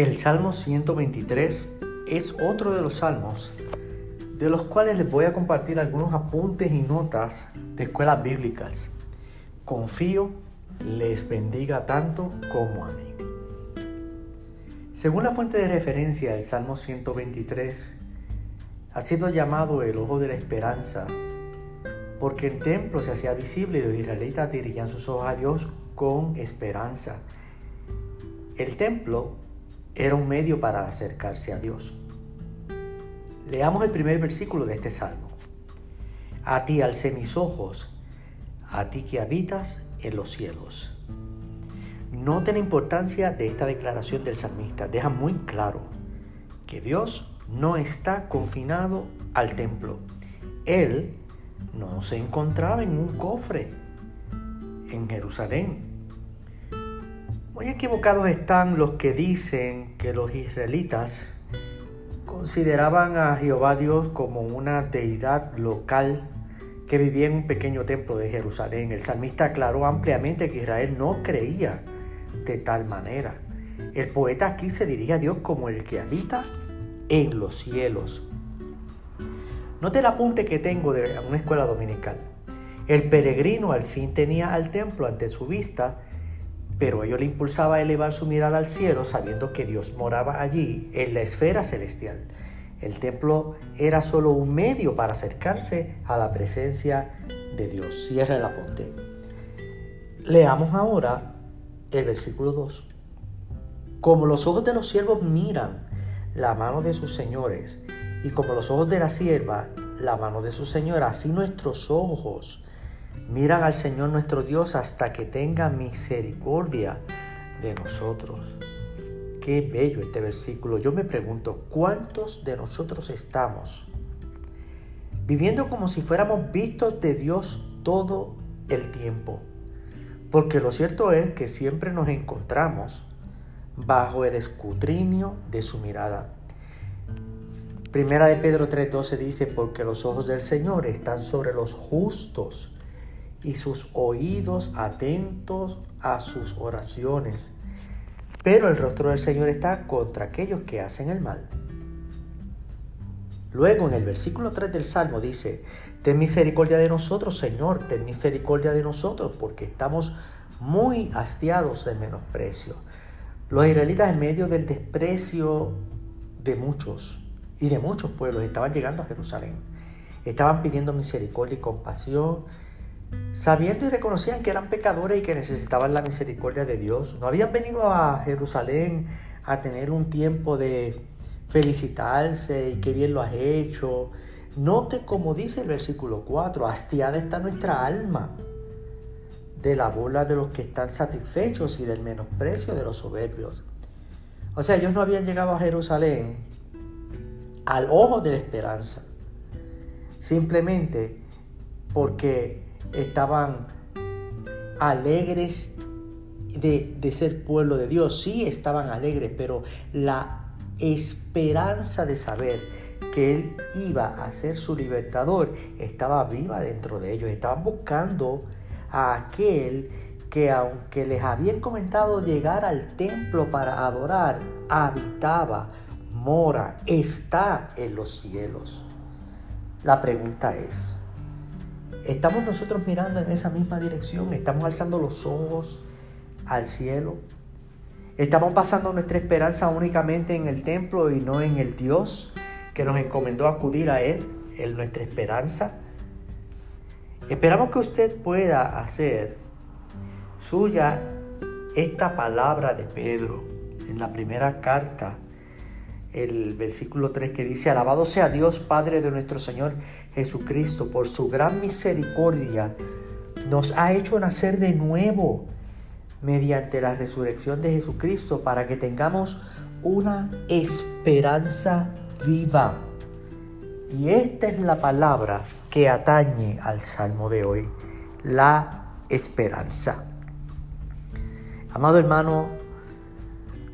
El Salmo 123 es otro de los salmos de los cuales les voy a compartir algunos apuntes y notas de escuelas bíblicas. Confío les bendiga tanto como a mí. Según la fuente de referencia, el Salmo 123 ha sido llamado el ojo de la esperanza porque el templo se hacía visible y los israelitas dirigían sus ojos a Dios con esperanza. El templo era un medio para acercarse a Dios. Leamos el primer versículo de este salmo. A ti alcé mis ojos, a ti que habitas en los cielos. Note la importancia de esta declaración del salmista. Deja muy claro que Dios no está confinado al templo. Él no se encontraba en un cofre en Jerusalén. Muy equivocados están los que dicen que los israelitas consideraban a Jehová Dios como una deidad local que vivía en un pequeño templo de Jerusalén. El salmista aclaró ampliamente que Israel no creía de tal manera. El poeta aquí se dirige a Dios como el que habita en los cielos. Note el apunte que tengo de una escuela dominical. El peregrino al fin tenía al templo ante su vista pero ello le impulsaba a elevar su mirada al cielo sabiendo que Dios moraba allí, en la esfera celestial. El templo era solo un medio para acercarse a la presencia de Dios. Cierra el apunte. Leamos ahora el versículo 2. Como los ojos de los siervos miran la mano de sus señores, y como los ojos de la sierva la mano de su señora, así nuestros ojos miran al Señor nuestro Dios hasta que tenga misericordia de nosotros. Qué bello este versículo. Yo me pregunto, ¿cuántos de nosotros estamos viviendo como si fuéramos vistos de Dios todo el tiempo? Porque lo cierto es que siempre nos encontramos bajo el escudriño de su mirada. Primera de Pedro 3:12 dice, porque los ojos del Señor están sobre los justos y sus oídos atentos a sus oraciones. Pero el rostro del Señor está contra aquellos que hacen el mal. Luego en el versículo 3 del Salmo dice, ten misericordia de nosotros, Señor, ten misericordia de nosotros, porque estamos muy hastiados del menosprecio. Los israelitas en medio del desprecio de muchos y de muchos pueblos estaban llegando a Jerusalén. Estaban pidiendo misericordia y compasión sabiendo y reconocían que eran pecadores y que necesitaban la misericordia de Dios. No habían venido a Jerusalén a tener un tiempo de felicitarse y qué bien lo has hecho. Note como dice el versículo 4, hastiada está nuestra alma de la burla de los que están satisfechos y del menosprecio de los soberbios. O sea, ellos no habían llegado a Jerusalén al ojo de la esperanza, simplemente porque estaban alegres de, ser pueblo de Dios. Sí estaban alegres, pero la esperanza de saber que Él iba a ser su libertador estaba viva dentro de ellos. Estaban buscando a aquel que aunque les habían comentado llegar al templo para adorar, habitaba, mora, está en los cielos. La pregunta es, ¿Estamos nosotros mirando en esa misma dirección? ¿Estamos alzando los ojos al cielo? ¿Estamos pasando nuestra esperanza únicamente en el templo y no en el Dios que nos encomendó acudir a Él, en nuestra esperanza? Esperamos que usted pueda hacer suya esta palabra de Pedro en la primera carta el versículo 3 que dice, alabado sea Dios Padre de nuestro Señor Jesucristo, por su gran misericordia nos ha hecho nacer de nuevo mediante la resurrección de Jesucristo para que tengamos una esperanza viva. Y esta es la palabra que atañe al salmo de hoy, la esperanza. Amado hermano,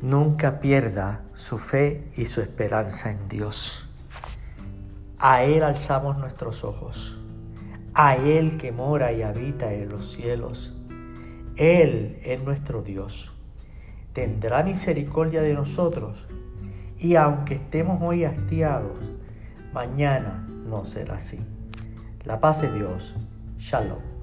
nunca pierda su fe y su esperanza en Dios. A Él alzamos nuestros ojos, a Él que mora y habita en los cielos. Él es nuestro Dios. tendrá misericordia de nosotros y aunque estemos hoy hastiados, mañana no será así. La paz de Dios. Shalom.